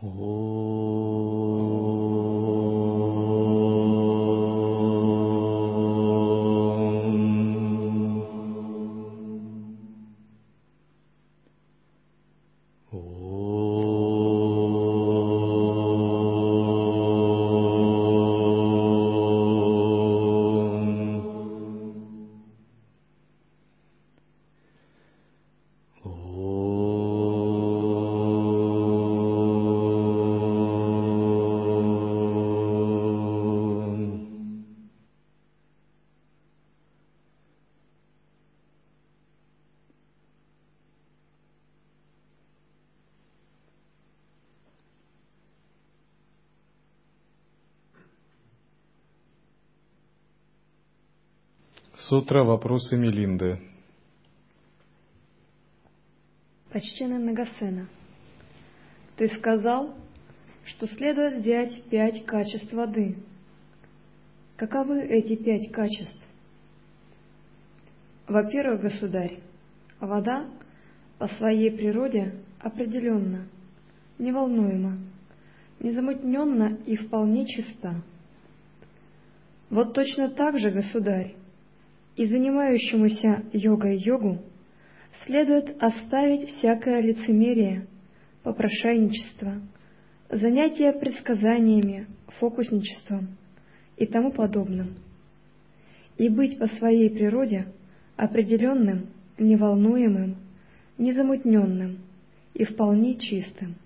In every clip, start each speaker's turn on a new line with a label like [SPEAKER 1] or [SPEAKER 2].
[SPEAKER 1] Oh. Сутра «Вопросы Мелинды».
[SPEAKER 2] Почтенный Нагасена, ты сказал, что следует взять пять качеств воды. Каковы эти пять качеств? Во-первых, государь, вода по своей природе определенно, неволнуема, незамутненно и вполне чиста. Вот точно так же, государь, и занимающемуся йогой йогу следует оставить всякое лицемерие, попрошайничество, занятия предсказаниями, фокусничеством и тому подобным, и быть по своей природе определенным, неволнуемым, незамутненным и вполне чистым.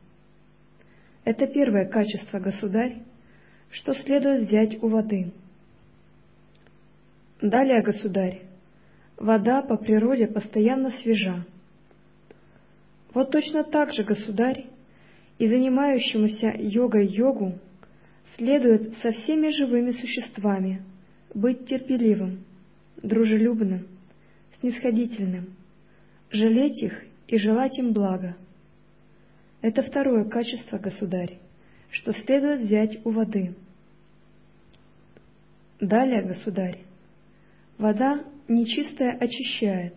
[SPEAKER 2] Это первое качество, государь, что следует взять у воды – Далее, государь, вода по природе постоянно свежа. Вот точно так же, государь, и занимающемуся йогой йогу следует со всеми живыми существами быть терпеливым, дружелюбным, снисходительным, жалеть их и желать им блага. Это второе качество, государь, что следует взять у воды. Далее, государь, Вода нечистая очищает.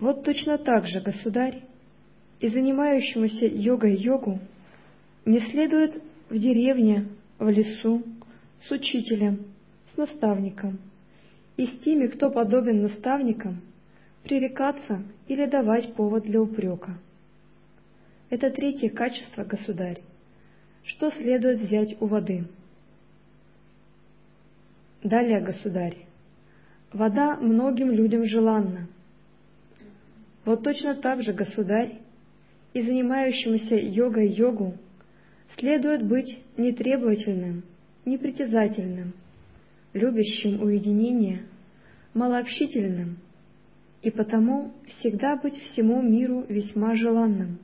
[SPEAKER 2] Вот точно так же, государь, и занимающемуся йогой йогу не следует в деревне, в лесу, с учителем, с наставником, и с теми, кто подобен наставникам, пререкаться или давать повод для упрека. Это третье качество, государь, что следует взять у воды. Далее, государь, Вода многим людям желанна. Вот точно так же, государь, и занимающемуся йогой йогу следует быть нетребовательным, непритязательным, любящим уединение, малообщительным, и потому всегда быть всему миру весьма желанным.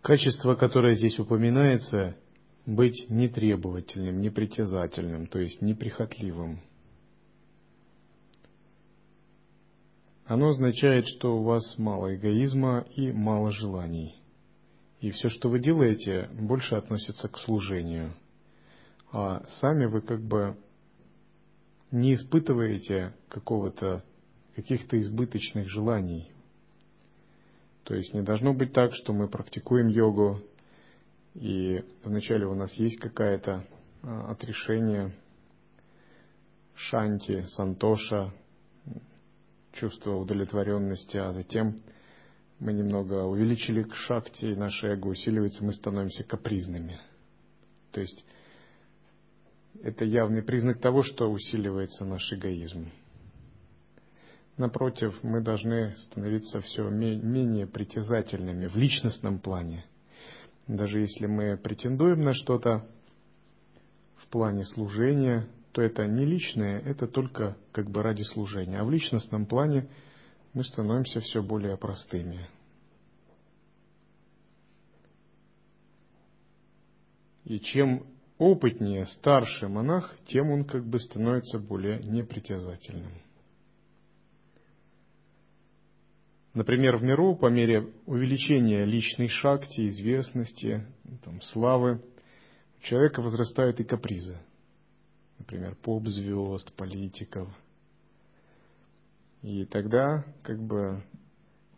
[SPEAKER 1] Качество, которое здесь упоминается, быть нетребовательным, непритязательным, то есть неприхотливым – Оно означает, что у вас мало эгоизма и мало желаний. И все, что вы делаете, больше относится к служению. А сами вы как бы не испытываете какого-то, каких-то избыточных желаний. То есть не должно быть так, что мы практикуем йогу, и вначале у нас есть какая-то а, отрешение, шанти, сантоша, чувство удовлетворенности, а затем мы немного увеличили к шахте, и наше эго усиливается, мы становимся капризными. То есть это явный признак того, что усиливается наш эгоизм. Напротив, мы должны становиться все менее притязательными в личностном плане. Даже если мы претендуем на что-то в плане служения, то это не личное, это только как бы ради служения. А в личностном плане мы становимся все более простыми. И чем опытнее, старше монах, тем он как бы становится более непритязательным. Например, в миру по мере увеличения личной шакти, известности, там, славы, у человека возрастают и капризы – например, поп-звезд, политиков. И тогда как бы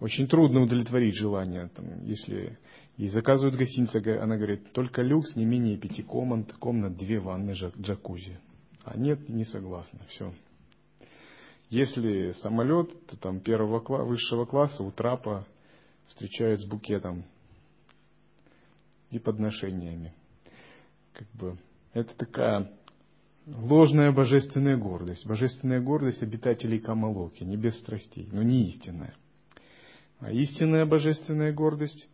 [SPEAKER 1] очень трудно удовлетворить желание. Там, если ей заказывают гостиница, она говорит, только люкс, не менее пяти комнат, комнат, две ванны, джакузи. А нет, не согласна, все. Если самолет, то там первого высшего класса у трапа встречают с букетом и подношениями. Как бы это такая ложная божественная гордость. Божественная гордость обитателей Камалоки, не без страстей, но не истинная. А истинная божественная гордость,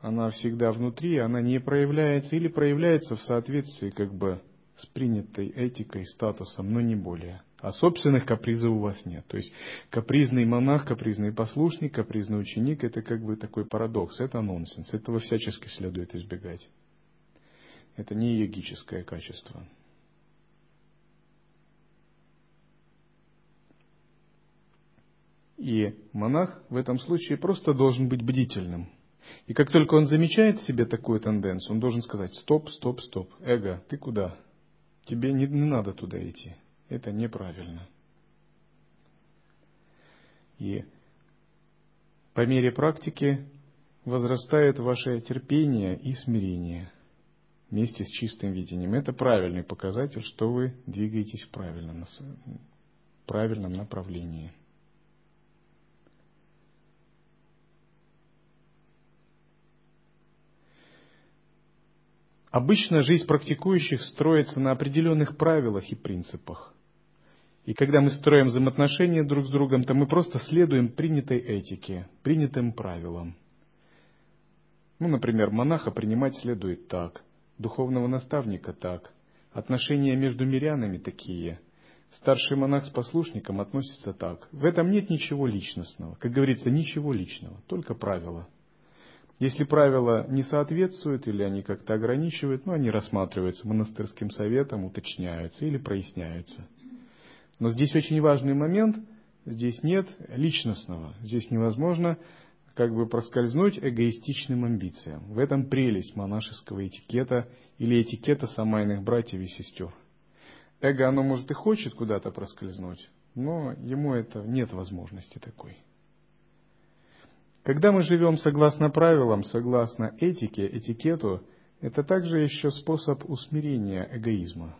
[SPEAKER 1] она всегда внутри, она не проявляется или проявляется в соответствии как бы с принятой этикой, статусом, но не более. А собственных капризов у вас нет. То есть капризный монах, капризный послушник, капризный ученик – это как бы такой парадокс, это нонсенс. Этого всячески следует избегать. Это не йогическое качество. И монах в этом случае просто должен быть бдительным. И как только он замечает в себе такую тенденцию, он должен сказать, стоп, стоп, стоп, эго, ты куда? Тебе не, не надо туда идти. Это неправильно. И по мере практики возрастает ваше терпение и смирение вместе с чистым видением. Это правильный показатель, что вы двигаетесь в правильном, правильном направлении. Обычно жизнь практикующих строится на определенных правилах и принципах. И когда мы строим взаимоотношения друг с другом, то мы просто следуем принятой этике, принятым правилам. Ну, например, монаха принимать следует так, духовного наставника так, отношения между мирянами такие, старший монах с послушником относится так. В этом нет ничего личностного. Как говорится, ничего личного, только правила – если правила не соответствуют или они как-то ограничивают, ну, они рассматриваются монастырским советом, уточняются или проясняются. Но здесь очень важный момент, здесь нет личностного, здесь невозможно как бы проскользнуть эгоистичным амбициям. В этом прелесть монашеского этикета или этикета самайных братьев и сестер. Эго, оно может и хочет куда-то проскользнуть, но ему это нет возможности такой. Когда мы живем согласно правилам, согласно этике, этикету, это также еще способ усмирения эгоизма.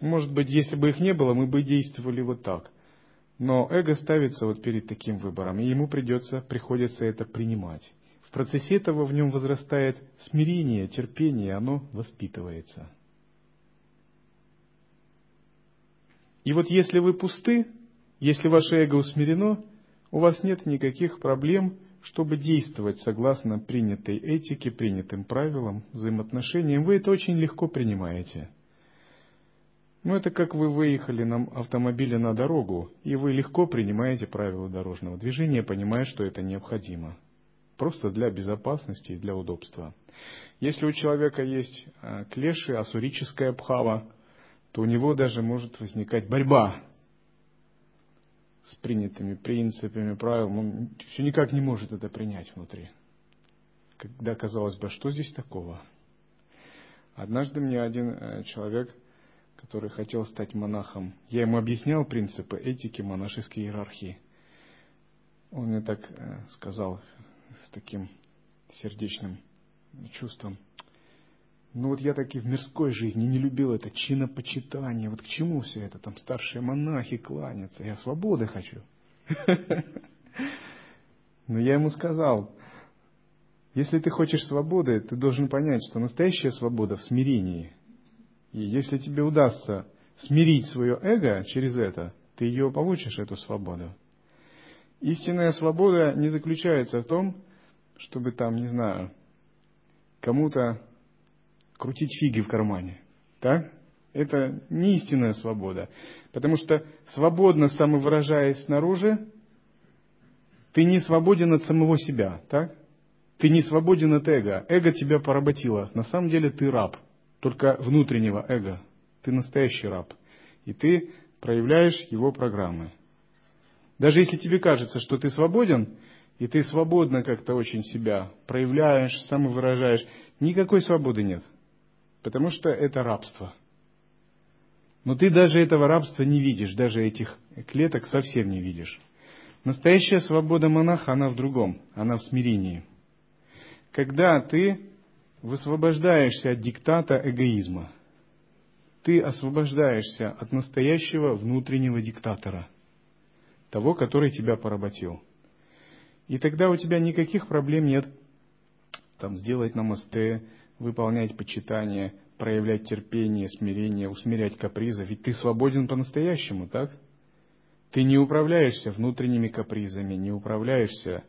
[SPEAKER 1] Может быть, если бы их не было, мы бы действовали вот так. Но эго ставится вот перед таким выбором, и ему придется, приходится это принимать. В процессе этого в нем возрастает смирение, терпение, оно воспитывается. И вот если вы пусты, если ваше эго усмирено, у вас нет никаких проблем, чтобы действовать согласно принятой этике, принятым правилам, взаимоотношениям. Вы это очень легко принимаете. Ну, это как вы выехали на автомобиле на дорогу, и вы легко принимаете правила дорожного движения, понимая, что это необходимо. Просто для безопасности и для удобства. Если у человека есть а, клеши, асурическая пхава, то у него даже может возникать борьба с принятыми принципами, правилами, он все никак не может это принять внутри. Когда казалось бы, что здесь такого? Однажды мне один э, человек, который хотел стать монахом, я ему объяснял принципы этики монашеской иерархии. Он мне так э, сказал с таким сердечным чувством – ну вот я таки в мирской жизни не любил это чинопочитание. Вот к чему все это? Там старшие монахи кланятся. Я свободы хочу. Но я ему сказал, если ты хочешь свободы, ты должен понять, что настоящая свобода в смирении. И если тебе удастся смирить свое эго через это, ты ее получишь, эту свободу. Истинная свобода не заключается в том, чтобы там, не знаю, кому-то крутить фиги в кармане. Так? Это не истинная свобода. Потому что свободно самовыражаясь снаружи, ты не свободен от самого себя. Так? Ты не свободен от эго. Эго тебя поработило. На самом деле ты раб. Только внутреннего эго. Ты настоящий раб. И ты проявляешь его программы. Даже если тебе кажется, что ты свободен, и ты свободно как-то очень себя проявляешь, самовыражаешь, никакой свободы нет потому что это рабство. Но ты даже этого рабства не видишь, даже этих клеток совсем не видишь. Настоящая свобода монаха, она в другом, она в смирении. Когда ты высвобождаешься от диктата эгоизма, ты освобождаешься от настоящего внутреннего диктатора, того, который тебя поработил. И тогда у тебя никаких проблем нет там, сделать намасте, выполнять почитание, проявлять терпение, смирение, усмирять капризы. Ведь ты свободен по-настоящему, так? Ты не управляешься внутренними капризами, не управляешься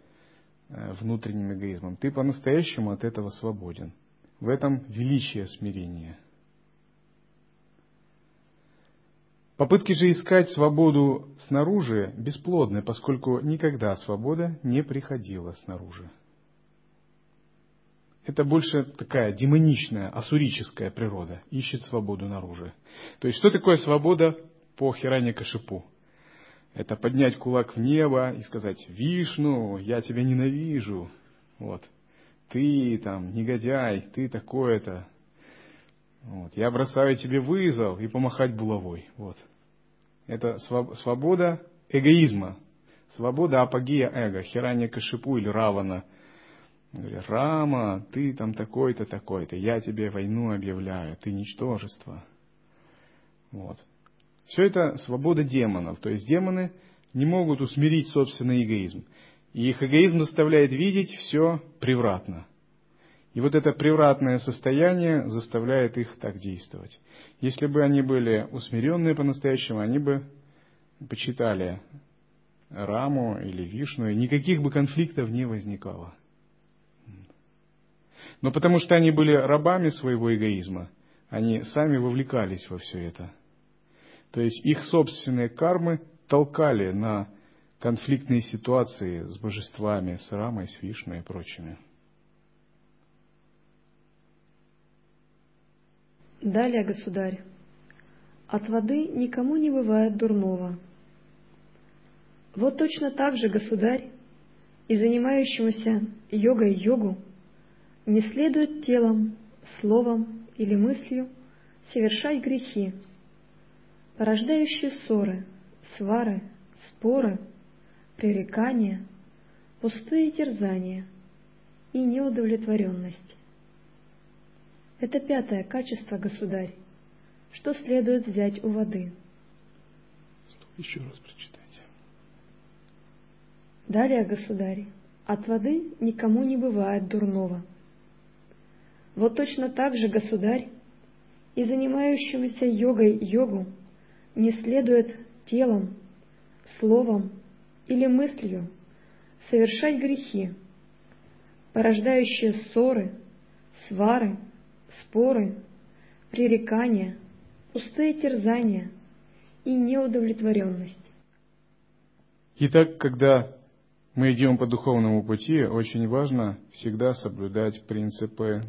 [SPEAKER 1] э, внутренним эгоизмом. Ты по-настоящему от этого свободен. В этом величие смирения. Попытки же искать свободу снаружи бесплодны, поскольку никогда свобода не приходила снаружи. Это больше такая демоничная, асурическая природа, ищет свободу наружу. То есть, что такое свобода по Хиране Кашипу? Это поднять кулак в небо и сказать, Вишну, я тебя ненавижу. Вот. Ты там, негодяй, ты такое-то. Вот. Я бросаю тебе вызов и помахать булавой. Вот. Это свобода эгоизма. Свобода апогея эго, хирания кашипу или равана. Говорят, Рама, ты там такой-то, такой-то, я тебе войну объявляю, ты ничтожество. Вот. Все это свобода демонов. То есть демоны не могут усмирить собственный эгоизм. И их эгоизм заставляет видеть все превратно. И вот это превратное состояние заставляет их так действовать. Если бы они были усмиренные по-настоящему, они бы почитали Раму или Вишну, и никаких бы конфликтов не возникало. Но потому что они были рабами своего эгоизма, они сами вовлекались во все это – то есть их собственные кармы толкали на конфликтные ситуации с божествами, с Рамой, с Вишной и прочими.
[SPEAKER 2] Далее, государь, от воды никому не бывает дурного. Вот точно так же, государь, и занимающемуся йогой йогу не следует телом, словом или мыслью совершать грехи, порождающие ссоры, свары, споры, пререкания, пустые терзания и неудовлетворенность. Это пятое качество, государь, что следует взять у воды.
[SPEAKER 1] Еще раз прочитайте.
[SPEAKER 2] Далее, государь, от воды никому не бывает дурного. Вот точно так же, государь, и занимающемуся йогой йогу не следует телом, словом или мыслью совершать грехи, порождающие ссоры, свары, споры, пререкания, пустые терзания и неудовлетворенность.
[SPEAKER 1] Итак, когда мы идем по духовному пути, очень важно всегда соблюдать принципы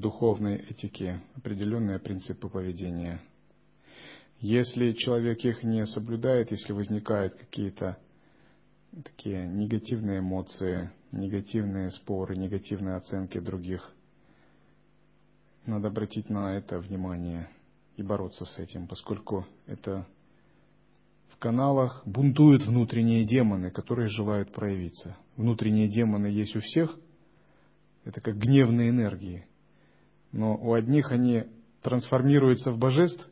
[SPEAKER 1] духовной этики, определенные принципы поведения – если человек их не соблюдает, если возникают какие-то такие негативные эмоции, негативные споры, негативные оценки других, надо обратить на это внимание и бороться с этим, поскольку это в каналах бунтуют внутренние демоны, которые желают проявиться. Внутренние демоны есть у всех, это как гневные энергии. Но у одних они трансформируются в божеств,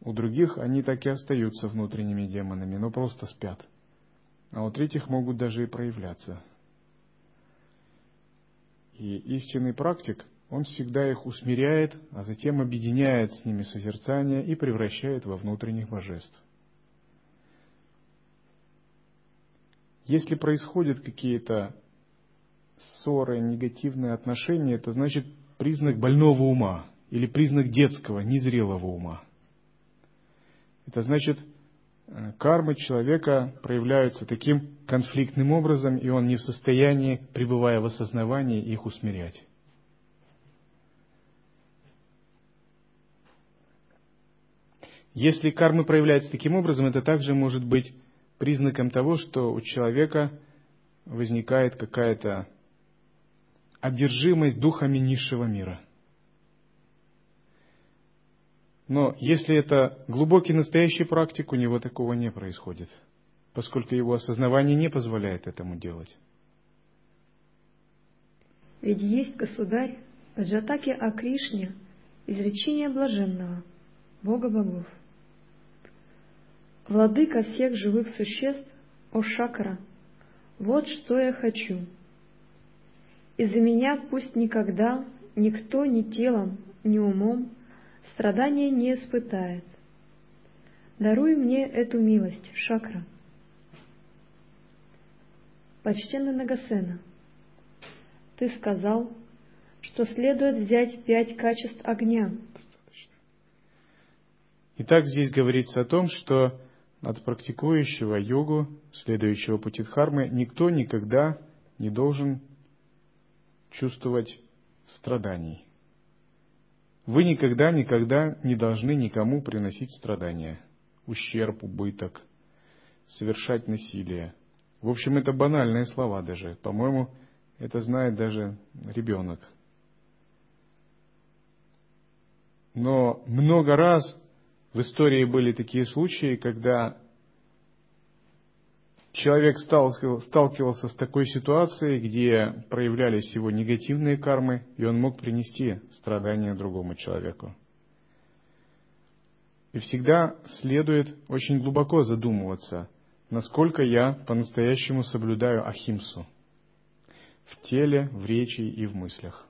[SPEAKER 1] у других они так и остаются внутренними демонами, но просто спят. А у третьих могут даже и проявляться. И истинный практик, он всегда их усмиряет, а затем объединяет с ними созерцание и превращает во внутренних божеств. Если происходят какие-то ссоры, негативные отношения, это значит признак больного ума или признак детского, незрелого ума – это значит, э, кармы человека проявляются таким конфликтным образом, и он не в состоянии, пребывая в осознавании, их усмирять. Если кармы проявляются таким образом, это также может быть признаком того, что у человека возникает какая-то одержимость духами низшего мира – но если это глубокий настоящий практик, у него такого не происходит. поскольку его осознавание не позволяет этому делать.
[SPEAKER 2] Ведь есть государь Аджатаки о Кришне, изречение блаженного, Бога богов. Владыка всех живых существ, о Шакра, вот что я хочу. Из-за меня пусть никогда никто ни телом, ни умом страдания не испытает. Даруй мне эту милость, Шакра. Почтенный Нагасена, ты сказал, что следует взять пять качеств огня.
[SPEAKER 1] Итак, здесь говорится о том, что от практикующего йогу, следующего пути дхармы, никто никогда не должен чувствовать страданий. Вы никогда, никогда не должны никому приносить страдания, ущерб, убыток, совершать насилие. В общем, это банальные слова даже. По-моему, это знает даже ребенок. Но много раз в истории были такие случаи, когда человек сталкивался с такой ситуацией, где проявлялись его негативные кармы, и он мог принести страдания другому человеку. И всегда следует очень глубоко задумываться, насколько я по-настоящему соблюдаю ахимсу в теле, в речи и в мыслях.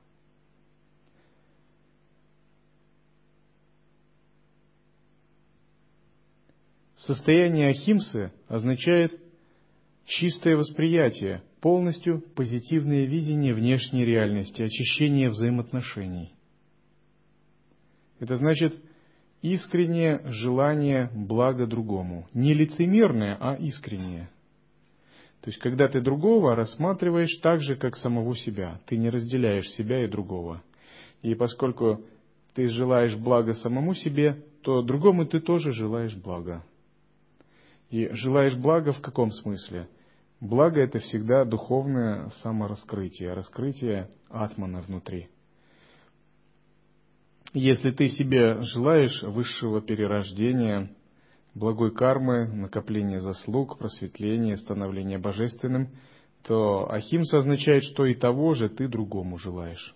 [SPEAKER 1] Состояние ахимсы означает чистое восприятие, полностью позитивное видение внешней реальности, очищение взаимоотношений. Это значит искреннее желание блага другому. Не лицемерное, а искреннее. То есть, когда ты другого рассматриваешь так же, как самого себя, ты не разделяешь себя и другого. И поскольку ты желаешь блага самому себе, то другому ты тоже желаешь блага. И желаешь блага в каком смысле? Благо это всегда духовное самораскрытие, раскрытие атмана внутри. Если ты себе желаешь высшего перерождения, благой кармы, накопления заслуг, просветления, становления божественным, то ахимса означает, что и того же ты другому желаешь.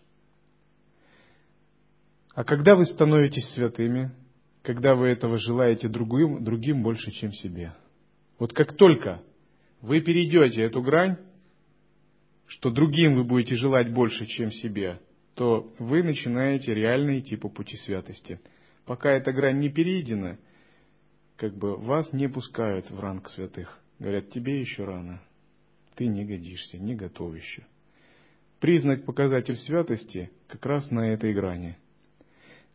[SPEAKER 1] А когда вы становитесь святыми, когда вы этого желаете другим, другим больше, чем себе – вот как только вы перейдете эту грань, что другим вы будете желать больше, чем себе, то вы начинаете реально идти по пути святости. Пока эта грань не перейдена, как бы вас не пускают в ранг святых. Говорят, тебе еще рано. Ты не годишься, не готов еще. Признак, показатель святости как раз на этой грани.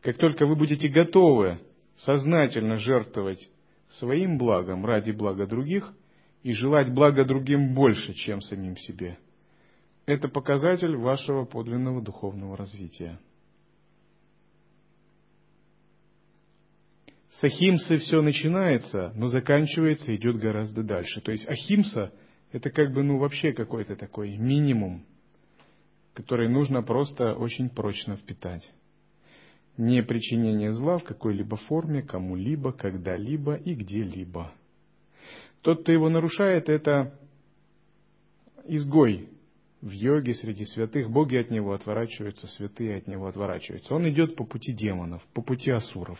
[SPEAKER 1] Как только вы будете готовы сознательно жертвовать своим благом ради блага других и желать блага другим больше, чем самим себе. Это показатель вашего подлинного духовного развития. С Ахимсы все начинается, но заканчивается, идет гораздо дальше. То есть Ахимса – это как бы ну вообще какой-то такой минимум, который нужно просто очень прочно впитать не причинение зла в какой-либо форме кому-либо, когда-либо и где-либо. Тот, кто его нарушает, это изгой в йоге среди святых. Боги от него отворачиваются, святые от него отворачиваются. Он идет по пути демонов, по пути асуров.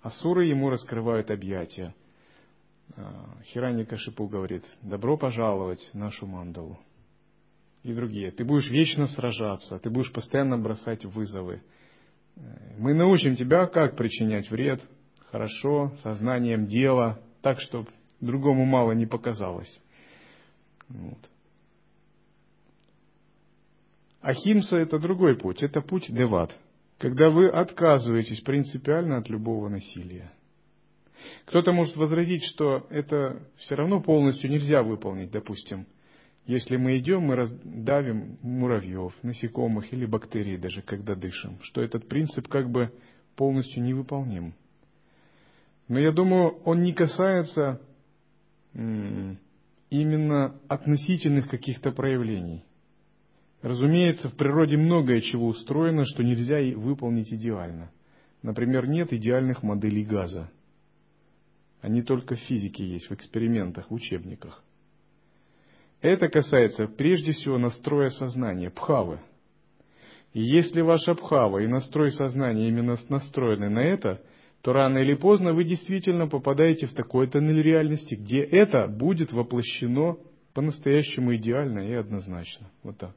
[SPEAKER 1] Асуры ему раскрывают объятия. А, Хирани Кашипу говорит, добро пожаловать нашу мандалу. И другие. Ты будешь вечно сражаться, ты будешь постоянно бросать вызовы. Мы научим тебя, как причинять вред, хорошо, сознанием дела, так, чтобы другому мало не показалось. Вот. Ахимса – это другой путь, это путь деват, когда вы отказываетесь принципиально от любого насилия. Кто-то может возразить, что это все равно полностью нельзя выполнить, допустим, если мы идем, мы раздавим муравьев, насекомых или бактерий даже, когда дышим, что этот принцип как бы полностью невыполним. Но я думаю, он не касается именно относительных каких-то проявлений. Разумеется, в природе многое чего устроено, что нельзя выполнить идеально. Например, нет идеальных моделей газа. Они только в физике есть, в экспериментах, в учебниках. Это касается прежде всего настроя сознания, пхавы. И если ваша пхава и настрой сознания именно настроены на это, то рано или поздно вы действительно попадаете в такой тоннель реальности, где это будет воплощено по-настоящему идеально и однозначно. Вот так.